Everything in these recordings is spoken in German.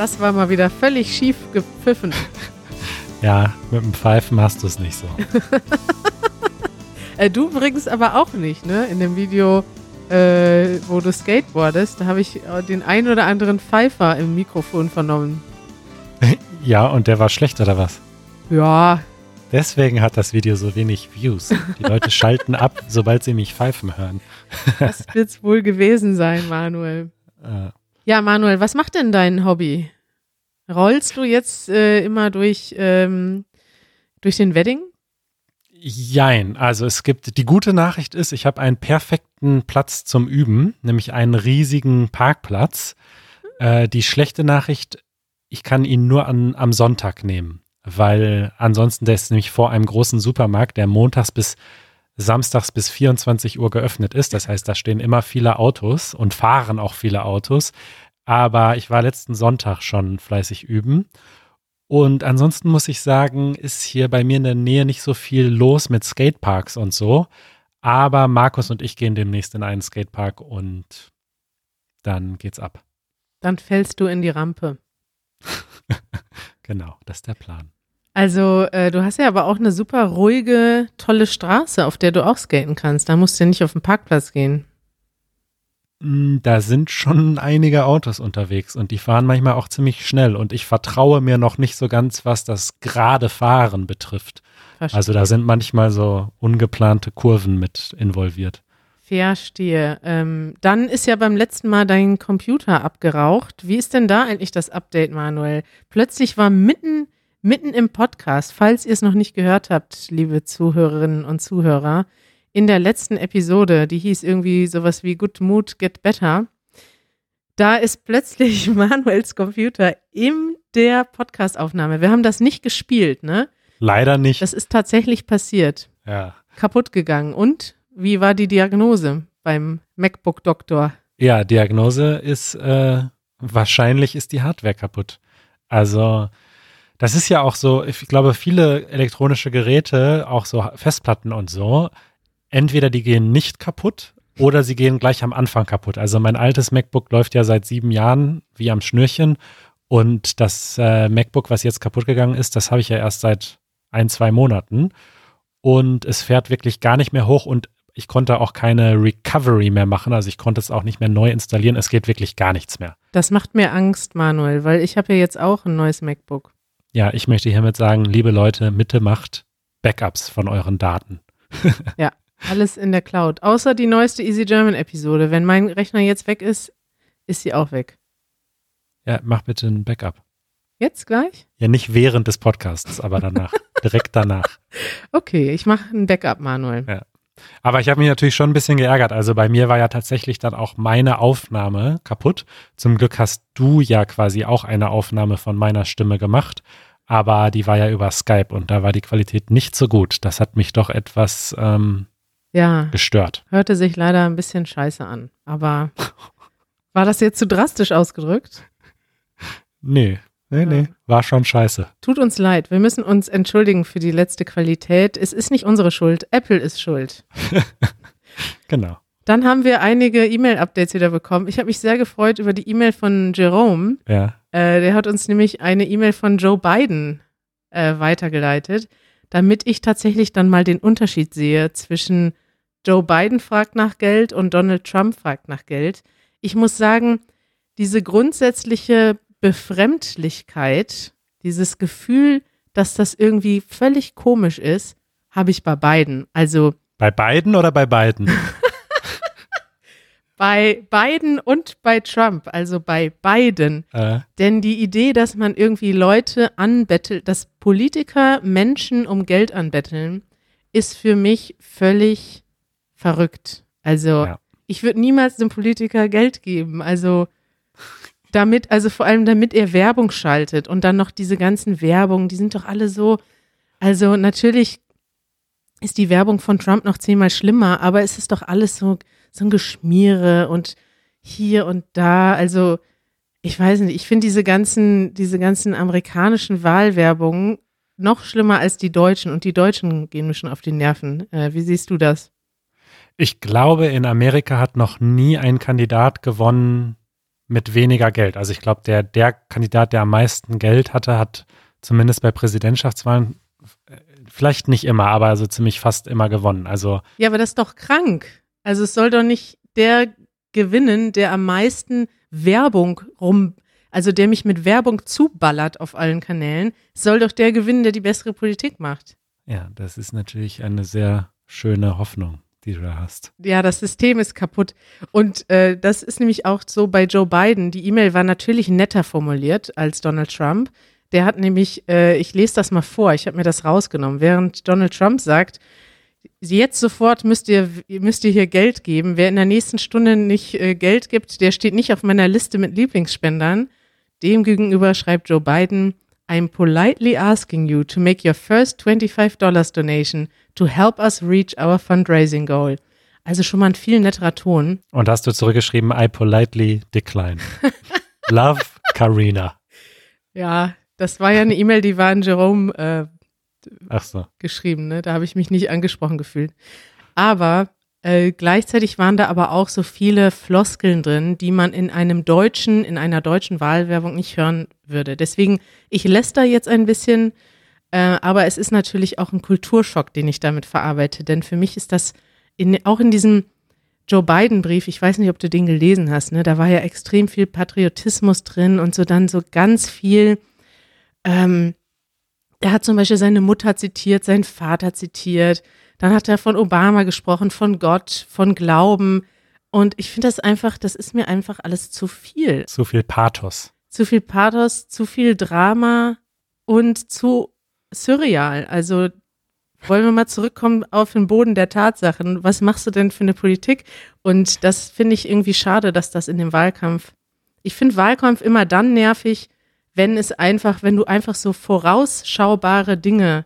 Das war mal wieder völlig schief gepfiffen. Ja, mit dem Pfeifen hast du es nicht so. äh, du übrigens aber auch nicht, ne? In dem Video, äh, wo du skateboardest, da habe ich äh, den ein oder anderen Pfeifer im Mikrofon vernommen. ja, und der war schlecht, oder was? Ja. Deswegen hat das Video so wenig Views. Die Leute schalten ab, sobald sie mich pfeifen hören. das wird es wohl gewesen sein, Manuel. Äh. Ja, Manuel, was macht denn dein Hobby? Rollst du jetzt äh, immer durch, ähm, durch den Wedding? Jein. Also es gibt, die gute Nachricht ist, ich habe einen perfekten Platz zum Üben, nämlich einen riesigen Parkplatz. Äh, die schlechte Nachricht, ich kann ihn nur an, am Sonntag nehmen, weil ansonsten der ist nämlich vor einem großen Supermarkt, der montags bis samstags bis 24 Uhr geöffnet ist. Das heißt, da stehen immer viele Autos und fahren auch viele Autos. Aber ich war letzten Sonntag schon fleißig üben. Und ansonsten muss ich sagen, ist hier bei mir in der Nähe nicht so viel los mit Skateparks und so. Aber Markus und ich gehen demnächst in einen Skatepark und dann geht's ab. Dann fällst du in die Rampe. genau, das ist der Plan. Also, äh, du hast ja aber auch eine super ruhige, tolle Straße, auf der du auch skaten kannst. Da musst du ja nicht auf den Parkplatz gehen. Mm, da sind schon einige Autos unterwegs und die fahren manchmal auch ziemlich schnell und ich vertraue mir noch nicht so ganz, was das gerade Fahren betrifft. Verstehe. Also da sind manchmal so ungeplante Kurven mit involviert. Verstehe. Ähm, dann ist ja beim letzten Mal dein Computer abgeraucht. Wie ist denn da eigentlich das Update, Manuel? Plötzlich war mitten mitten im Podcast, falls ihr es noch nicht gehört habt, liebe Zuhörerinnen und Zuhörer, in der letzten Episode, die hieß irgendwie sowas wie Good Mood Get Better, da ist plötzlich Manuels Computer in der Podcastaufnahme. Wir haben das nicht gespielt, ne? Leider nicht. Das ist tatsächlich passiert. Ja. Kaputt gegangen. Und wie war die Diagnose beim MacBook-Doktor? Ja, Diagnose ist, äh, wahrscheinlich ist die Hardware kaputt. Also, das ist ja auch so, ich glaube, viele elektronische Geräte, auch so Festplatten und so, entweder die gehen nicht kaputt oder sie gehen gleich am Anfang kaputt. Also mein altes MacBook läuft ja seit sieben Jahren wie am Schnürchen und das äh, MacBook, was jetzt kaputt gegangen ist, das habe ich ja erst seit ein, zwei Monaten und es fährt wirklich gar nicht mehr hoch und ich konnte auch keine Recovery mehr machen, also ich konnte es auch nicht mehr neu installieren. Es geht wirklich gar nichts mehr. Das macht mir Angst, Manuel, weil ich habe ja jetzt auch ein neues MacBook. Ja, ich möchte hiermit sagen, liebe Leute, Mitte macht Backups von euren Daten. ja, alles in der Cloud. Außer die neueste Easy German Episode. Wenn mein Rechner jetzt weg ist, ist sie auch weg. Ja, mach bitte ein Backup. Jetzt gleich? Ja, nicht während des Podcasts, aber danach. direkt danach. Okay, ich mache ein Backup, Manuel. Ja. Aber ich habe mich natürlich schon ein bisschen geärgert. Also bei mir war ja tatsächlich dann auch meine Aufnahme kaputt. Zum Glück hast du ja quasi auch eine Aufnahme von meiner Stimme gemacht. Aber die war ja über Skype und da war die Qualität nicht so gut. Das hat mich doch etwas ähm, ja, gestört. Hörte sich leider ein bisschen scheiße an. Aber war das jetzt zu drastisch ausgedrückt? Nee, Nee, nee, war schon scheiße. Tut uns leid. Wir müssen uns entschuldigen für die letzte Qualität. Es ist nicht unsere Schuld. Apple ist schuld. genau. Dann haben wir einige E-Mail-Updates wieder bekommen. Ich habe mich sehr gefreut über die E-Mail von Jerome. Ja. Äh, der hat uns nämlich eine E-Mail von Joe Biden äh, weitergeleitet, damit ich tatsächlich dann mal den Unterschied sehe zwischen Joe Biden fragt nach Geld und Donald Trump fragt nach Geld. Ich muss sagen, diese grundsätzliche Befremdlichkeit, dieses Gefühl, dass das irgendwie völlig komisch ist, habe ich bei beiden. Also bei beiden oder bei beiden? bei beiden und bei Trump, also bei beiden. Äh. Denn die Idee, dass man irgendwie Leute anbettelt, dass Politiker Menschen um Geld anbetteln, ist für mich völlig verrückt. Also ja. ich würde niemals einem Politiker Geld geben. Also damit, also vor allem damit er Werbung schaltet und dann noch diese ganzen Werbungen, die sind doch alle so, also natürlich ist die Werbung von Trump noch zehnmal schlimmer, aber es ist doch alles so, so ein Geschmiere und hier und da, also ich weiß nicht, ich finde diese ganzen, diese ganzen amerikanischen Wahlwerbungen noch schlimmer als die deutschen und die Deutschen gehen mir schon auf die Nerven. Äh, wie siehst du das? Ich glaube, in Amerika hat noch nie ein Kandidat gewonnen, mit weniger Geld. Also ich glaube, der, der Kandidat, der am meisten Geld hatte, hat zumindest bei Präsidentschaftswahlen äh, vielleicht nicht immer, aber also ziemlich fast immer gewonnen. Also ja, aber das ist doch krank. Also es soll doch nicht der gewinnen, der am meisten Werbung rum, also der mich mit Werbung zuballert auf allen Kanälen, soll doch der gewinnen, der die bessere Politik macht. Ja, das ist natürlich eine sehr schöne Hoffnung die du da hast. Ja, das System ist kaputt. Und äh, das ist nämlich auch so bei Joe Biden. Die E-Mail war natürlich netter formuliert als Donald Trump. Der hat nämlich, äh, ich lese das mal vor, ich habe mir das rausgenommen, während Donald Trump sagt, jetzt sofort müsst ihr, müsst ihr hier Geld geben. Wer in der nächsten Stunde nicht äh, Geld gibt, der steht nicht auf meiner Liste mit Lieblingsspendern. Demgegenüber schreibt Joe Biden, I'm politely asking you to make your first $25 donation to help us reach our fundraising goal. Also schon mal ein viel netterer Ton. Und hast du zurückgeschrieben, I politely decline. Love, Karina. Ja, das war ja eine E-Mail, die war an Jerome äh, Ach so. geschrieben. Ne? Da habe ich mich nicht angesprochen gefühlt. Aber äh, gleichzeitig waren da aber auch so viele Floskeln drin, die man in einem deutschen, in einer deutschen Wahlwerbung nicht hören würde. Deswegen, ich lässt da jetzt ein bisschen, äh, aber es ist natürlich auch ein Kulturschock, den ich damit verarbeite. Denn für mich ist das in, auch in diesem Joe Biden-Brief, ich weiß nicht, ob du den gelesen hast, ne? Da war ja extrem viel Patriotismus drin und so dann so ganz viel. Ähm, er hat zum Beispiel seine Mutter zitiert, seinen Vater zitiert dann hat er von Obama gesprochen, von Gott, von Glauben. Und ich finde das einfach, das ist mir einfach alles zu viel. Zu viel Pathos. Zu viel Pathos, zu viel Drama und zu surreal. Also wollen wir mal zurückkommen auf den Boden der Tatsachen. Was machst du denn für eine Politik? Und das finde ich irgendwie schade, dass das in dem Wahlkampf. Ich finde Wahlkampf immer dann nervig, wenn es einfach, wenn du einfach so vorausschaubare Dinge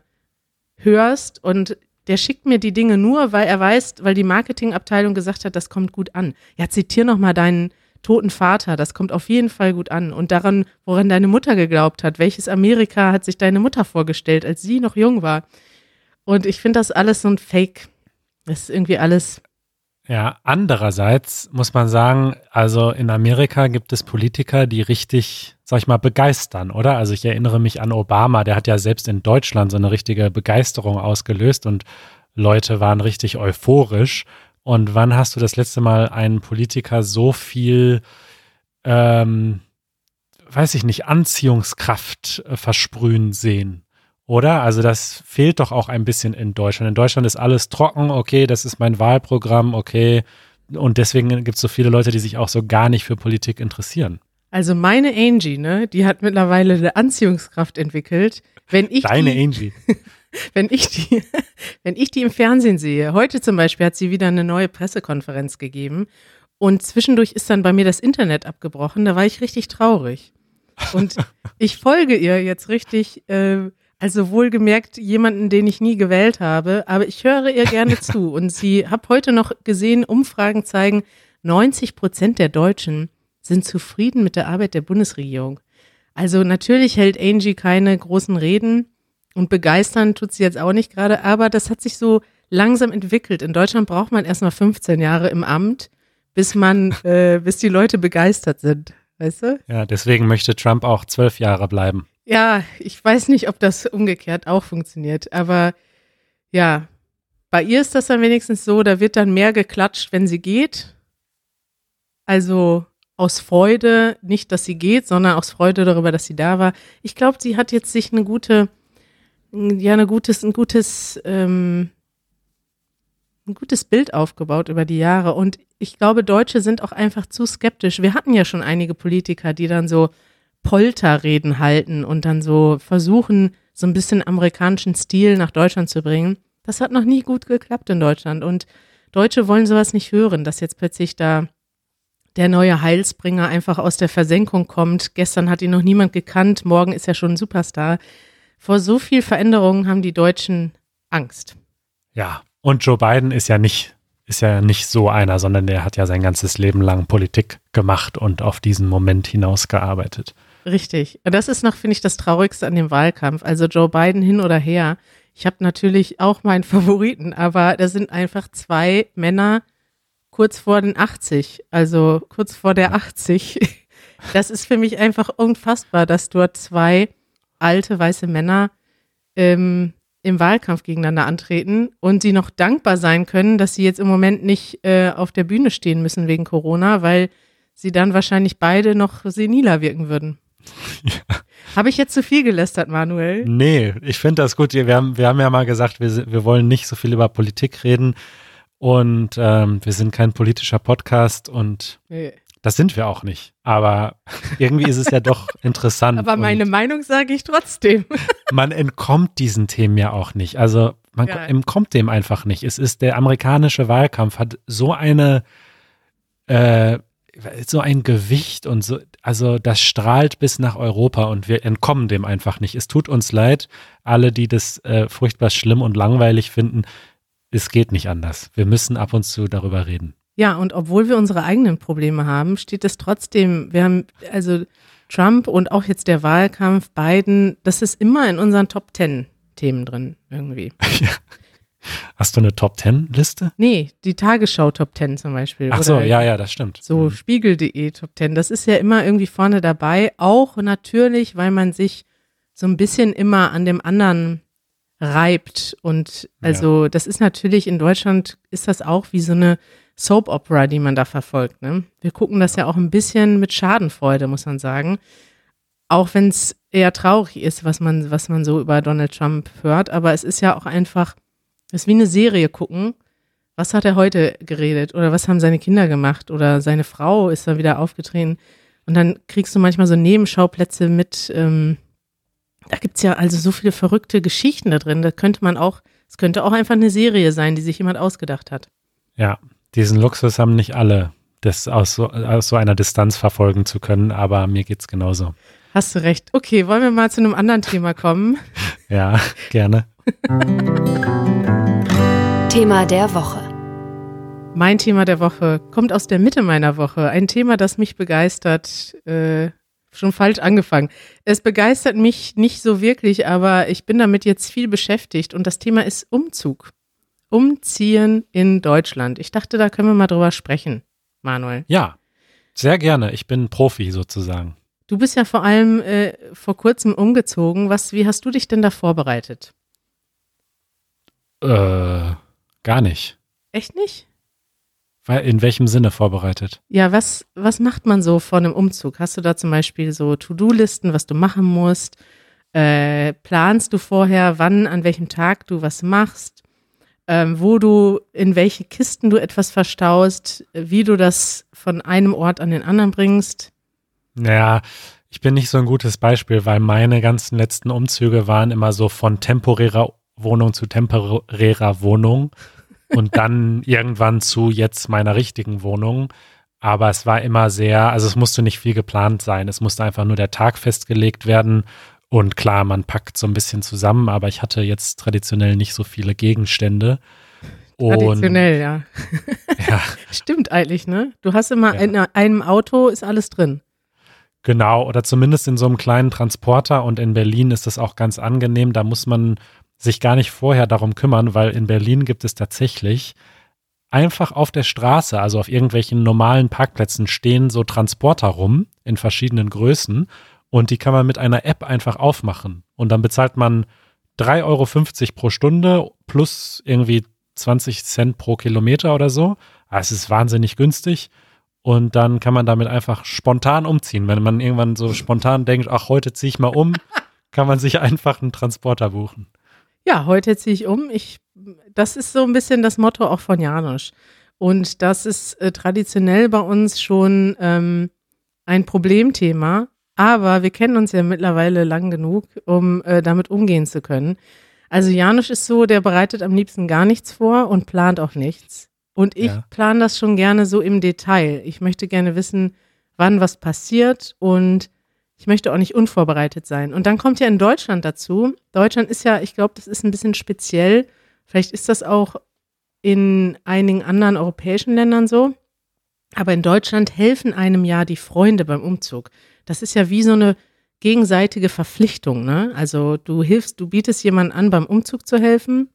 hörst und der schickt mir die Dinge nur, weil er weiß, weil die Marketingabteilung gesagt hat, das kommt gut an. Ja, zitier noch mal deinen toten Vater, das kommt auf jeden Fall gut an. Und daran, woran deine Mutter geglaubt hat, welches Amerika hat sich deine Mutter vorgestellt, als sie noch jung war. Und ich finde das alles so ein Fake. Das ist irgendwie alles ja, andererseits muss man sagen, also in Amerika gibt es Politiker, die richtig, sag ich mal, begeistern, oder? Also ich erinnere mich an Obama, der hat ja selbst in Deutschland so eine richtige Begeisterung ausgelöst und Leute waren richtig euphorisch. Und wann hast du das letzte Mal einen Politiker so viel, ähm, weiß ich nicht, Anziehungskraft äh, versprühen sehen? Oder? Also das fehlt doch auch ein bisschen in Deutschland. In Deutschland ist alles trocken, okay, das ist mein Wahlprogramm, okay. Und deswegen gibt es so viele Leute, die sich auch so gar nicht für Politik interessieren. Also meine Angie, ne, die hat mittlerweile eine Anziehungskraft entwickelt. Wenn ich Deine die, Angie. wenn ich die, wenn ich die im Fernsehen sehe, heute zum Beispiel hat sie wieder eine neue Pressekonferenz gegeben und zwischendurch ist dann bei mir das Internet abgebrochen. Da war ich richtig traurig. Und ich folge ihr jetzt richtig. Äh, also wohlgemerkt jemanden, den ich nie gewählt habe, aber ich höre ihr gerne zu. Und sie habe heute noch gesehen, Umfragen zeigen, 90 Prozent der Deutschen sind zufrieden mit der Arbeit der Bundesregierung. Also natürlich hält Angie keine großen Reden und begeistern tut sie jetzt auch nicht gerade, aber das hat sich so langsam entwickelt. In Deutschland braucht man erstmal 15 Jahre im Amt, bis man, äh, bis die Leute begeistert sind. Weißt du? Ja, deswegen möchte Trump auch zwölf Jahre bleiben. Ja, ich weiß nicht, ob das umgekehrt auch funktioniert, aber ja, bei ihr ist das dann wenigstens so, da wird dann mehr geklatscht, wenn sie geht. Also aus Freude, nicht, dass sie geht, sondern aus Freude darüber, dass sie da war. Ich glaube, sie hat jetzt sich eine gute, ja, eine gutes, ein gutes, ähm, ein gutes Bild aufgebaut über die Jahre. Und ich glaube, Deutsche sind auch einfach zu skeptisch. Wir hatten ja schon einige Politiker, die dann so, Polterreden halten und dann so versuchen, so ein bisschen amerikanischen Stil nach Deutschland zu bringen. Das hat noch nie gut geklappt in Deutschland. Und Deutsche wollen sowas nicht hören, dass jetzt plötzlich da der neue Heilsbringer einfach aus der Versenkung kommt. Gestern hat ihn noch niemand gekannt, morgen ist er schon ein Superstar. Vor so viel Veränderungen haben die Deutschen Angst. Ja, und Joe Biden ist ja nicht ist ja nicht so einer, sondern der hat ja sein ganzes Leben lang Politik gemacht und auf diesen Moment hinausgearbeitet. Richtig. Das ist noch, finde ich, das Traurigste an dem Wahlkampf. Also Joe Biden hin oder her. Ich habe natürlich auch meinen Favoriten, aber das sind einfach zwei Männer kurz vor den 80, also kurz vor der 80. Das ist für mich einfach unfassbar, dass dort zwei alte weiße Männer ähm, im Wahlkampf gegeneinander antreten und sie noch dankbar sein können, dass sie jetzt im Moment nicht äh, auf der Bühne stehen müssen wegen Corona, weil sie dann wahrscheinlich beide noch seniler wirken würden. Ja. Habe ich jetzt zu viel gelästert, Manuel? Nee, ich finde das gut. Wir haben, wir haben ja mal gesagt, wir, wir wollen nicht so viel über Politik reden und ähm, wir sind kein politischer Podcast und nee. das sind wir auch nicht. Aber irgendwie ist es ja doch interessant. Aber meine Meinung sage ich trotzdem. man entkommt diesen Themen ja auch nicht. Also man ja. entkommt dem einfach nicht. Es ist der amerikanische Wahlkampf hat so eine äh, so ein Gewicht und so, also das strahlt bis nach Europa und wir entkommen dem einfach nicht. Es tut uns leid, alle, die das äh, furchtbar schlimm und langweilig finden. Es geht nicht anders. Wir müssen ab und zu darüber reden. Ja, und obwohl wir unsere eigenen Probleme haben, steht es trotzdem, wir haben, also Trump und auch jetzt der Wahlkampf, Biden, das ist immer in unseren Top Ten Themen drin, irgendwie. Ja. Hast du eine Top Ten Liste? Nee, die Tagesschau Top Ten zum Beispiel. Ach so, ja, ja, das stimmt. So mhm. Spiegel.de Top Ten. Das ist ja immer irgendwie vorne dabei. Auch natürlich, weil man sich so ein bisschen immer an dem anderen reibt. Und also, ja. das ist natürlich in Deutschland ist das auch wie so eine Soap Opera, die man da verfolgt. Ne? Wir gucken das ja auch ein bisschen mit Schadenfreude, muss man sagen. Auch wenn es eher traurig ist, was man, was man so über Donald Trump hört. Aber es ist ja auch einfach das ist wie eine Serie gucken. Was hat er heute geredet? Oder was haben seine Kinder gemacht? Oder seine Frau ist da wieder aufgetreten. Und dann kriegst du manchmal so Nebenschauplätze mit. Ähm, da gibt's ja also so viele verrückte Geschichten da drin. Da könnte man auch, es könnte auch einfach eine Serie sein, die sich jemand ausgedacht hat. Ja, diesen Luxus haben nicht alle, das aus so, aus so einer Distanz verfolgen zu können, aber mir geht's genauso. Hast du recht. Okay, wollen wir mal zu einem anderen Thema kommen? ja, gerne. Thema der Woche. Mein Thema der Woche kommt aus der Mitte meiner Woche. Ein Thema, das mich begeistert. Äh, schon falsch angefangen. Es begeistert mich nicht so wirklich, aber ich bin damit jetzt viel beschäftigt und das Thema ist Umzug. Umziehen in Deutschland. Ich dachte, da können wir mal drüber sprechen, Manuel. Ja, sehr gerne. Ich bin Profi sozusagen. Du bist ja vor allem äh, vor kurzem umgezogen. Was, wie hast du dich denn da vorbereitet? Äh, Gar nicht. Echt nicht? Weil in welchem Sinne vorbereitet? Ja, was, was macht man so vor einem Umzug? Hast du da zum Beispiel so To-Do-Listen, was du machen musst? Äh, planst du vorher, wann, an welchem Tag du was machst? Ähm, wo du, in welche Kisten du etwas verstaust, wie du das von einem Ort an den anderen bringst? Naja, ich bin nicht so ein gutes Beispiel, weil meine ganzen letzten Umzüge waren immer so von temporärer Wohnung zu temporärer Wohnung und dann irgendwann zu jetzt meiner richtigen Wohnung. Aber es war immer sehr, also es musste nicht viel geplant sein. Es musste einfach nur der Tag festgelegt werden. Und klar, man packt so ein bisschen zusammen, aber ich hatte jetzt traditionell nicht so viele Gegenstände. Traditionell, ja. ja. Stimmt eigentlich, ne? Du hast immer ja. in einem Auto ist alles drin. Genau, oder zumindest in so einem kleinen Transporter und in Berlin ist das auch ganz angenehm. Da muss man sich gar nicht vorher darum kümmern, weil in Berlin gibt es tatsächlich einfach auf der Straße, also auf irgendwelchen normalen Parkplätzen stehen so Transporter rum in verschiedenen Größen und die kann man mit einer App einfach aufmachen und dann bezahlt man 3,50 Euro pro Stunde plus irgendwie 20 Cent pro Kilometer oder so. Ah, es ist wahnsinnig günstig. Und dann kann man damit einfach spontan umziehen. Wenn man irgendwann so spontan denkt, ach, heute ziehe ich mal um, kann man sich einfach einen Transporter buchen. Ja, heute ziehe ich um. Ich, das ist so ein bisschen das Motto auch von Janusz. Und das ist äh, traditionell bei uns schon ähm, ein Problemthema. Aber wir kennen uns ja mittlerweile lang genug, um äh, damit umgehen zu können. Also Janusz ist so, der bereitet am liebsten gar nichts vor und plant auch nichts. Und ich ja. plane das schon gerne so im Detail. Ich möchte gerne wissen, wann was passiert und ich möchte auch nicht unvorbereitet sein. Und dann kommt ja in Deutschland dazu. Deutschland ist ja, ich glaube, das ist ein bisschen speziell. Vielleicht ist das auch in einigen anderen europäischen Ländern so. Aber in Deutschland helfen einem ja die Freunde beim Umzug. Das ist ja wie so eine gegenseitige Verpflichtung. Ne? Also du hilfst, du bietest jemandem an, beim Umzug zu helfen.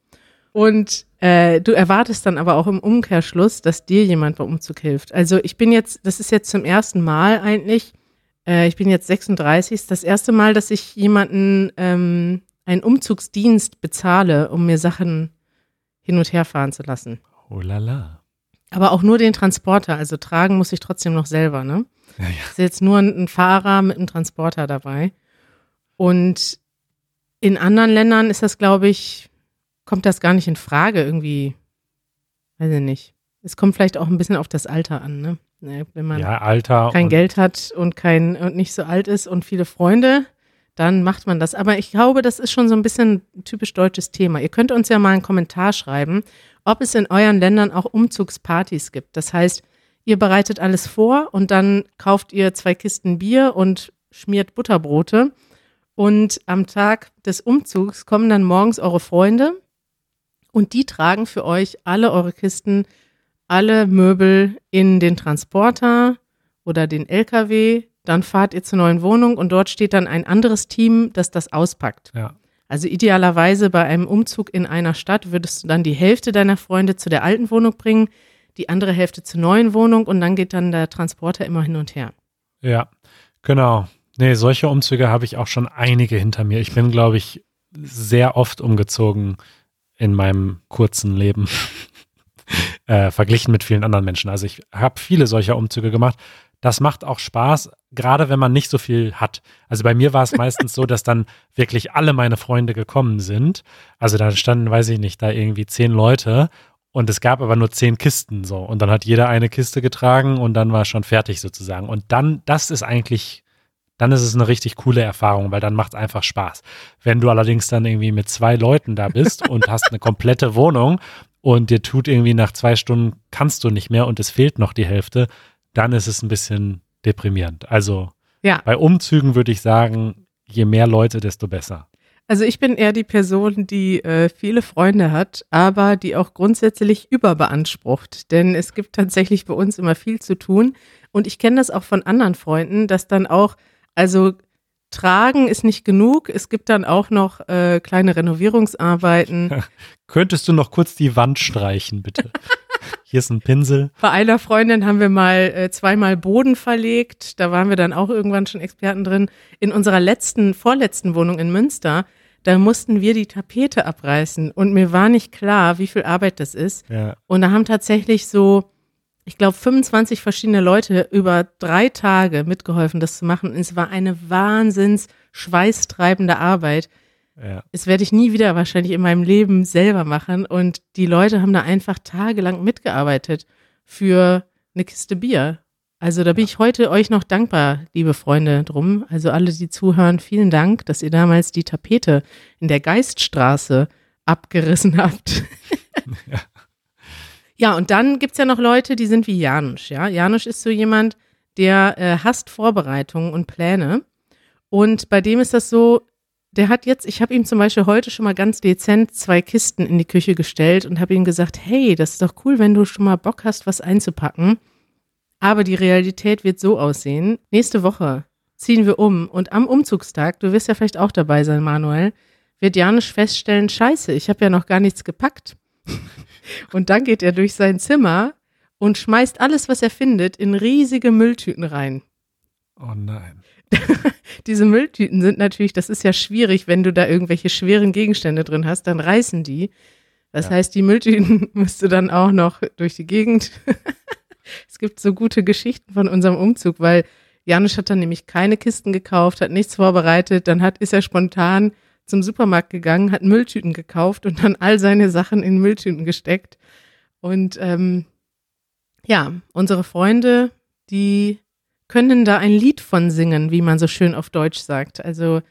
Und äh, du erwartest dann aber auch im Umkehrschluss, dass dir jemand beim Umzug hilft. Also ich bin jetzt, das ist jetzt zum ersten Mal eigentlich, Äh, ich bin jetzt 36. Das erste Mal, dass ich jemanden ähm, einen Umzugsdienst bezahle, um mir Sachen hin und her fahren zu lassen. Oh la la. Aber auch nur den Transporter, also tragen muss ich trotzdem noch selber, ne? Ja, ja. Ist jetzt nur ein Fahrer mit einem Transporter dabei. Und in anderen Ländern ist das, glaube ich, kommt das gar nicht in Frage irgendwie. Weiß ich nicht. Es kommt vielleicht auch ein bisschen auf das Alter an, ne? Ne wenn man ja, Alter. kein Geld hat und kein und nicht so alt ist und viele Freunde, dann macht man das. Aber ich glaube, das ist schon so ein bisschen ein typisch deutsches Thema. Ihr könnt uns ja mal einen Kommentar schreiben, ob es in euren Ländern auch Umzugspartys gibt. Das heißt, ihr bereitet alles vor und dann kauft ihr zwei Kisten Bier und schmiert Butterbrote. Und am Tag des Umzugs kommen dann morgens eure Freunde und die tragen für euch alle eure Kisten, alle Möbel in den Transporter oder den LKW. Dann fahrt ihr zur neuen Wohnung und dort steht dann ein anderes Team, das das auspackt. Ja. Also idealerweise bei einem Umzug in einer Stadt würdest du dann die Hälfte deiner Freunde zu der alten Wohnung bringen, die andere Hälfte zur neuen Wohnung und dann geht dann der Transporter immer hin und her. Ja, genau. Nee, solche Umzüge habe ich auch schon einige hinter mir. Ich bin, glaube ich, sehr oft umgezogen in meinem kurzen Leben. äh, verglichen mit vielen anderen Menschen. Also ich habe viele solcher Umzüge gemacht. Das macht auch Spaß, gerade wenn man nicht so viel hat. Also bei mir war es meistens so, dass dann wirklich alle meine Freunde gekommen sind. Also da standen, weiß ich nicht, da irgendwie zehn Leute und es gab aber nur zehn Kisten so. Und dann hat jeder eine Kiste getragen und dann war schon fertig sozusagen. Und dann, das ist eigentlich, dann ist es eine richtig coole Erfahrung, weil dann macht es einfach Spaß. Wenn du allerdings dann irgendwie mit zwei Leuten da bist und hast eine komplette Wohnung und dir tut irgendwie nach zwei Stunden kannst du nicht mehr und es fehlt noch die Hälfte, dann ist es ein bisschen deprimierend. Also Ja. bei Umzügen würde ich sagen, je mehr Leute, desto besser. Also ich bin eher die Person, die äh, viele Freunde hat, aber die auch grundsätzlich überbeansprucht. Denn es gibt tatsächlich bei uns immer viel zu tun. Und ich kenne das auch von anderen Freunden, dass dann auch, also tragen ist nicht genug. Es gibt dann auch noch äh, kleine Renovierungsarbeiten. Könntest du noch kurz die Wand streichen, bitte? Hier ist ein Pinsel. Bei einer Freundin haben wir mal äh, zweimal Boden verlegt. Da waren wir dann auch irgendwann schon Experten drin. In unserer letzten, vorletzten Wohnung in Münster, da mussten wir die Tapete abreißen. Und mir war nicht klar, wie viel Arbeit das ist. Ja, Und da haben tatsächlich so, ich glaube, 25 verschiedene Leute über drei Tage mitgeholfen, das zu machen. Und es war eine wahnsinns schweißtreibende Arbeit. ja. Das werde ich nie wieder wahrscheinlich in meinem Leben selber machen. Und die Leute haben da einfach tagelang mitgearbeitet für eine Kiste Bier. Also da bin ich heute euch noch dankbar, liebe Freunde, drum. Also alle, die zuhören, vielen Dank, dass ihr damals die Tapete in der Geiststraße abgerissen habt. ja. Und dann gibt's ja noch Leute, die sind wie Janusz, ja. Janusz ist so jemand, der äh, hasst Vorbereitungen und Pläne. Und bei dem ist das so, der hat jetzt, ich habe ihm zum Beispiel heute schon mal ganz dezent zwei Kisten in die Küche gestellt und habe ihm gesagt, hey, das ist doch cool, wenn du schon mal Bock hast, was einzupacken. Aber die Realität wird so aussehen. Nächste Woche ziehen wir um und am Umzugstag, du wirst ja vielleicht auch dabei sein, Manuel, wird Janusz feststellen, scheiße, ich habe ja noch gar nichts gepackt. Und dann geht er durch sein Zimmer und schmeißt alles, was er findet, in riesige Mülltüten rein. Oh nein. Diese Mülltüten sind natürlich, das ist ja schwierig, wenn du da irgendwelche schweren Gegenstände drin hast, dann reißen die. Das Ja. heißt, die Mülltüten musst du dann auch noch durch die Gegend. es gibt so gute Geschichten von unserem Umzug, weil Janusz hat dann nämlich keine Kisten gekauft, hat nichts vorbereitet, dann hat, ist er spontan zum Supermarkt gegangen, hat Mülltüten gekauft und dann all seine Sachen in Mülltüten gesteckt. Und ähm, ja, unsere Freunde, die können da ein Lied von singen, wie man so schön auf Deutsch sagt. Also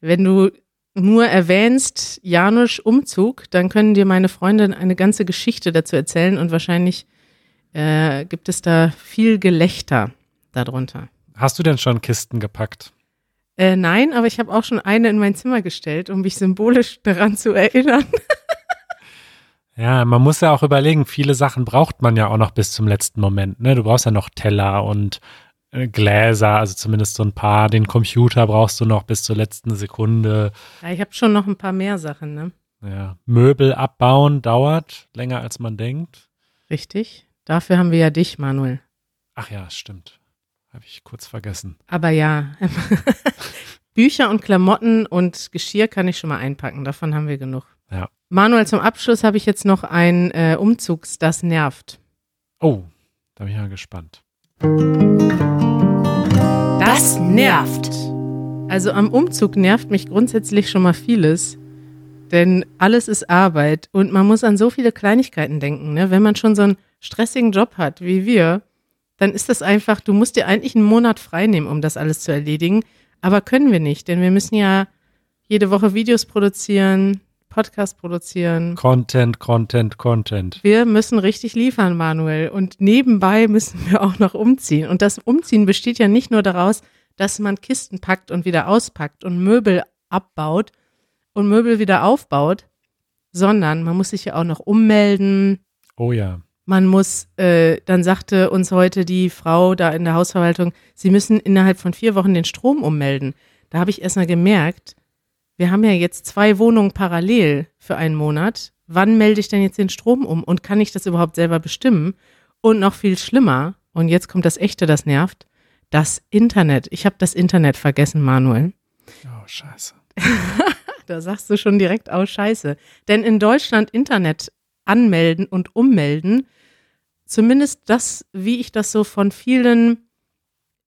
wenn du nur erwähnst Janusz Umzug, dann können dir meine Freunde eine ganze Geschichte dazu erzählen und wahrscheinlich äh, gibt es da viel Gelächter darunter. Hast du denn schon Kisten gepackt? Äh, nein, aber ich habe auch schon eine in mein Zimmer gestellt, um mich symbolisch daran zu erinnern. Ja, man muss ja auch überlegen, viele Sachen braucht man ja auch noch bis zum letzten Moment. Ne? Du brauchst ja noch Teller und äh, Gläser, also zumindest so ein paar. Den Computer brauchst du noch bis zur letzten Sekunde. Ja, ich habe schon noch ein paar mehr Sachen, ne? Ja. Möbel abbauen dauert länger als man denkt. Richtig. Dafür haben wir ja dich, Manuel. Ach ja, stimmt. Habe ich kurz vergessen. Aber ja, Bücher und Klamotten und Geschirr kann ich schon mal einpacken. Davon haben wir genug. Ja. Manuel, zum Abschluss habe ich jetzt noch ein äh, Umzugs, das nervt. Oh, da bin ich ja gespannt. Das nervt. Also am Umzug nervt mich grundsätzlich schon mal vieles. Denn alles ist Arbeit und man muss an so viele Kleinigkeiten denken. Ne? Wenn man schon so einen stressigen Job hat wie wir, dann ist das einfach, du musst dir eigentlich einen Monat frei nehmen, um das alles zu erledigen. Aber können wir nicht, denn wir müssen ja jede Woche Videos produzieren, Podcast produzieren. Content, Content, Content. Wir müssen richtig liefern, Manuel. Und nebenbei müssen wir auch noch umziehen. Und das Umziehen besteht ja nicht nur daraus, dass man Kisten packt und wieder auspackt und Möbel abbaut und Möbel wieder aufbaut, sondern man muss sich ja auch noch ummelden. Oh ja. Man muss, äh, dann sagte uns heute die Frau da in der Hausverwaltung, sie müssen innerhalb von vier Wochen den Strom ummelden. Da habe ich erstmal gemerkt, wir haben ja jetzt zwei Wohnungen parallel für einen Monat. Wann melde ich denn jetzt den Strom um und kann ich das überhaupt selber bestimmen? Und noch viel schlimmer, und jetzt kommt das Echte, das nervt, das Internet. Ich habe das Internet vergessen, Manuel. Oh, scheiße. da sagst du schon direkt aus Scheiße. Denn in Deutschland Internet anmelden und ummelden, zumindest das, wie ich das so von vielen,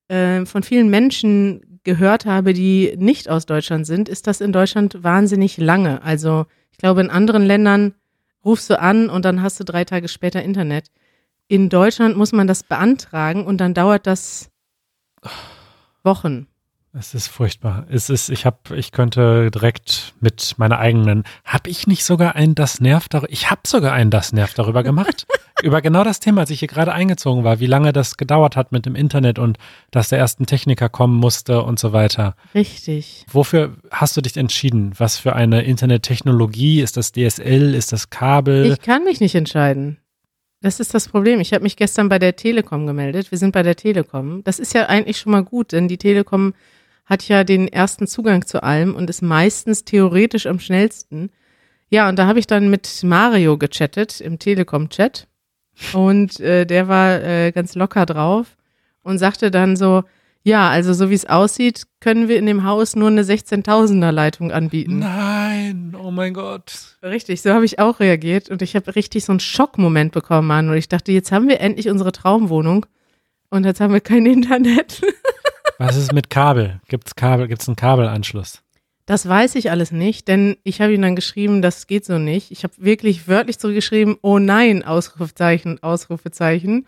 äh, von vielen Menschen gehört habe, die nicht aus Deutschland sind, ist das in Deutschland wahnsinnig lange. Also ich glaube, in anderen Ländern rufst du an und dann hast du drei Tage später Internet. In Deutschland muss man das beantragen und dann dauert das Wochen. Es ist furchtbar. Es ist, ich habe, ich könnte direkt mit meiner eigenen, habe ich nicht sogar ein Das nervt darüber, ich habe sogar ein Das nervt darüber gemacht. über genau das Thema, als ich hier gerade eingezogen war, wie lange das gedauert hat mit dem Internet und dass der ersten Techniker kommen musste und so weiter. Richtig. Wofür hast du dich entschieden? Was für eine Internettechnologie? Ist das DSL? Ist das Kabel? Ich kann mich nicht entscheiden. Das ist das Problem. Ich habe mich gestern bei der Telekom gemeldet. Wir sind bei der Telekom. Das ist ja eigentlich schon mal gut, denn die Telekom hat ja den ersten Zugang zu allem und ist meistens theoretisch am schnellsten. Ja, und da habe ich dann mit Mario gechattet im Telekom-Chat. Und äh, der war äh, ganz locker drauf und sagte dann so, ja, also so wie es aussieht, können wir in dem Haus nur eine 16.000er Leitung anbieten. Nein, oh mein Gott. Richtig, so habe ich auch reagiert und ich habe richtig so einen Schockmoment bekommen, Mann. Und ich dachte, jetzt haben wir endlich unsere Traumwohnung und jetzt haben wir kein Internet. Was ist mit Kabel? Gibt's Kabel? Gibt's einen Kabelanschluss? Das weiß ich alles nicht, denn ich habe ihm dann geschrieben, das geht so nicht. Ich habe wirklich wörtlich zurückgeschrieben, oh nein, Ausrufezeichen, Ausrufezeichen.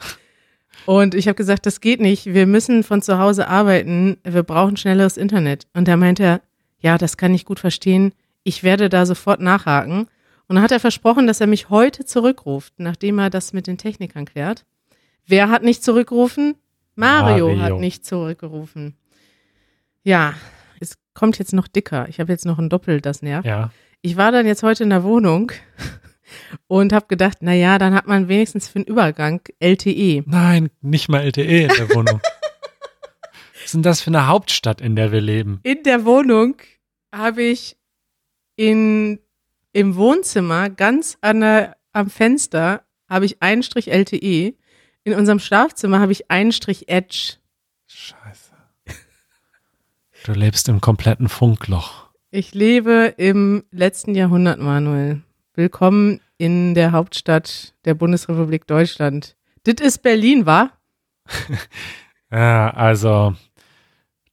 Und ich habe gesagt, das geht nicht. Wir müssen von zu Hause arbeiten. Wir brauchen schnelleres Internet. Und da meinte er, ja, das kann ich gut verstehen. Ich werde da sofort nachhaken. Und dann hat er versprochen, dass er mich heute zurückruft, nachdem er das mit den Technikern klärt. Wer hat nicht zurückgerufen? Mario, Mario. hat nicht zurückgerufen. Ja, es kommt jetzt noch dicker. Ich habe jetzt noch ein Doppel, das nervt. Ja. Ich war dann jetzt heute in der Wohnung und habe gedacht, na ja, dann hat man wenigstens für den Übergang LTE. Nein, nicht mal LTE in der Wohnung. Was ist denn das für eine Hauptstadt, in der wir leben? In der Wohnung habe ich in, im Wohnzimmer ganz an der, am Fenster habe ich einen Strich LTE in unserem Schlafzimmer habe ich einen Strich Edge. Scheiße. Du lebst im kompletten Funkloch. Ich lebe im letzten Jahrhundert, Manuel. Willkommen in der Hauptstadt der Bundesrepublik Deutschland. Das ist Berlin, wa? ja, also,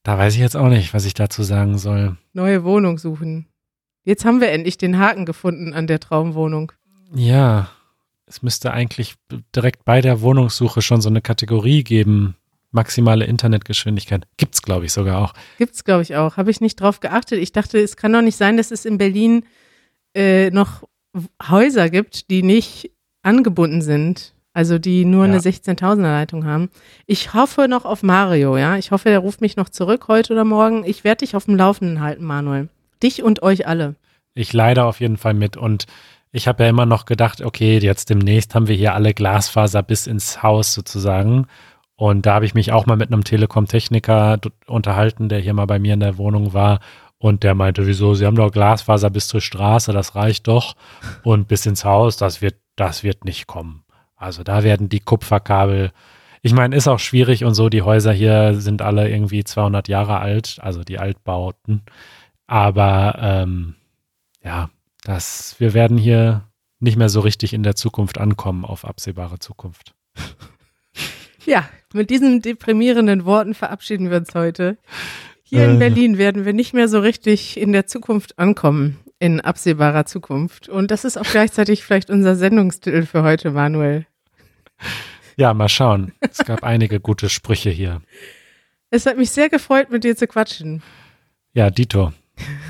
da weiß ich jetzt auch nicht, was ich dazu sagen soll. Neue Wohnung suchen. Jetzt haben wir endlich den Haken gefunden an der Traumwohnung. Ja, es müsste eigentlich direkt bei der Wohnungssuche schon so eine Kategorie geben. Maximale Internetgeschwindigkeit. Gibt's, glaube ich, sogar auch. Gibt's, glaube ich, auch. Habe ich nicht drauf geachtet. Ich dachte, es kann doch nicht sein, dass es in Berlin äh, noch Häuser gibt, die nicht angebunden sind. Also die nur ja. eine 16.000er Leitung haben. Ich hoffe noch auf Mario, ja. Ich hoffe, er ruft mich noch zurück heute oder morgen. Ich werde dich auf dem Laufenden halten, Manuel. Dich und euch alle. Ich leide auf jeden Fall mit und ich habe ja immer noch gedacht, okay, jetzt demnächst haben wir hier alle Glasfaser bis ins Haus sozusagen. Und da habe ich mich auch mal mit einem Telekom-Techniker unterhalten, der hier mal bei mir in der Wohnung war. Und der meinte, wieso, Sie haben doch Glasfaser bis zur Straße, das reicht doch. Und bis ins Haus, das wird, das wird nicht kommen. Also da werden die Kupferkabel Ich meine, ist auch schwierig und so. Die Häuser hier sind alle irgendwie 200 Jahre alt, also die Altbauten. Aber ähm, ja, das, wir werden hier nicht mehr so richtig in der Zukunft ankommen, auf absehbare Zukunft. Ja, mit diesen deprimierenden Worten verabschieden wir uns heute. Hier in äh. Berlin werden wir nicht mehr so richtig in der Zukunft ankommen, in absehbarer Zukunft. Und das ist auch gleichzeitig vielleicht unser Sendungstitel für heute, Manuel. Ja, mal schauen. Es gab einige gute Sprüche hier. Es hat mich sehr gefreut, mit dir zu quatschen. Ja, Dito.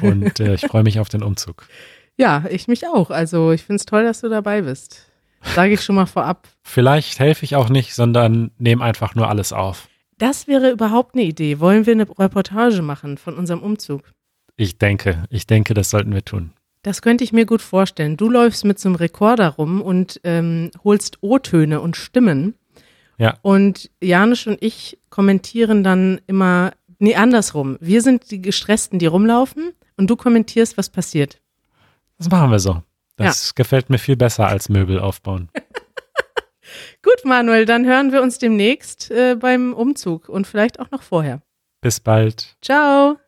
Und äh, ich freue mich auf den Umzug. Ja, ich mich auch. Also ich finde es toll, dass du dabei bist. Sage ich schon mal vorab. Vielleicht helfe ich auch nicht, sondern nehme einfach nur alles auf. Das wäre überhaupt eine Idee. Wollen wir eine Reportage machen von unserem Umzug? Ich denke, ich denke, das sollten wir tun. Das könnte ich mir gut vorstellen. Du läufst mit so einem Rekorder rum und ähm, holst O-Töne und Stimmen. Ja. Und Janisch und ich kommentieren dann immer, nee, andersrum. Wir sind die Gestressten, die rumlaufen und du kommentierst, was passiert. Das machen wir so. Das ja. gefällt mir viel besser als Möbel aufbauen. Gut, Manuel, dann hören wir uns demnächst äh, beim Umzug und vielleicht auch noch vorher. Bis bald. Ciao.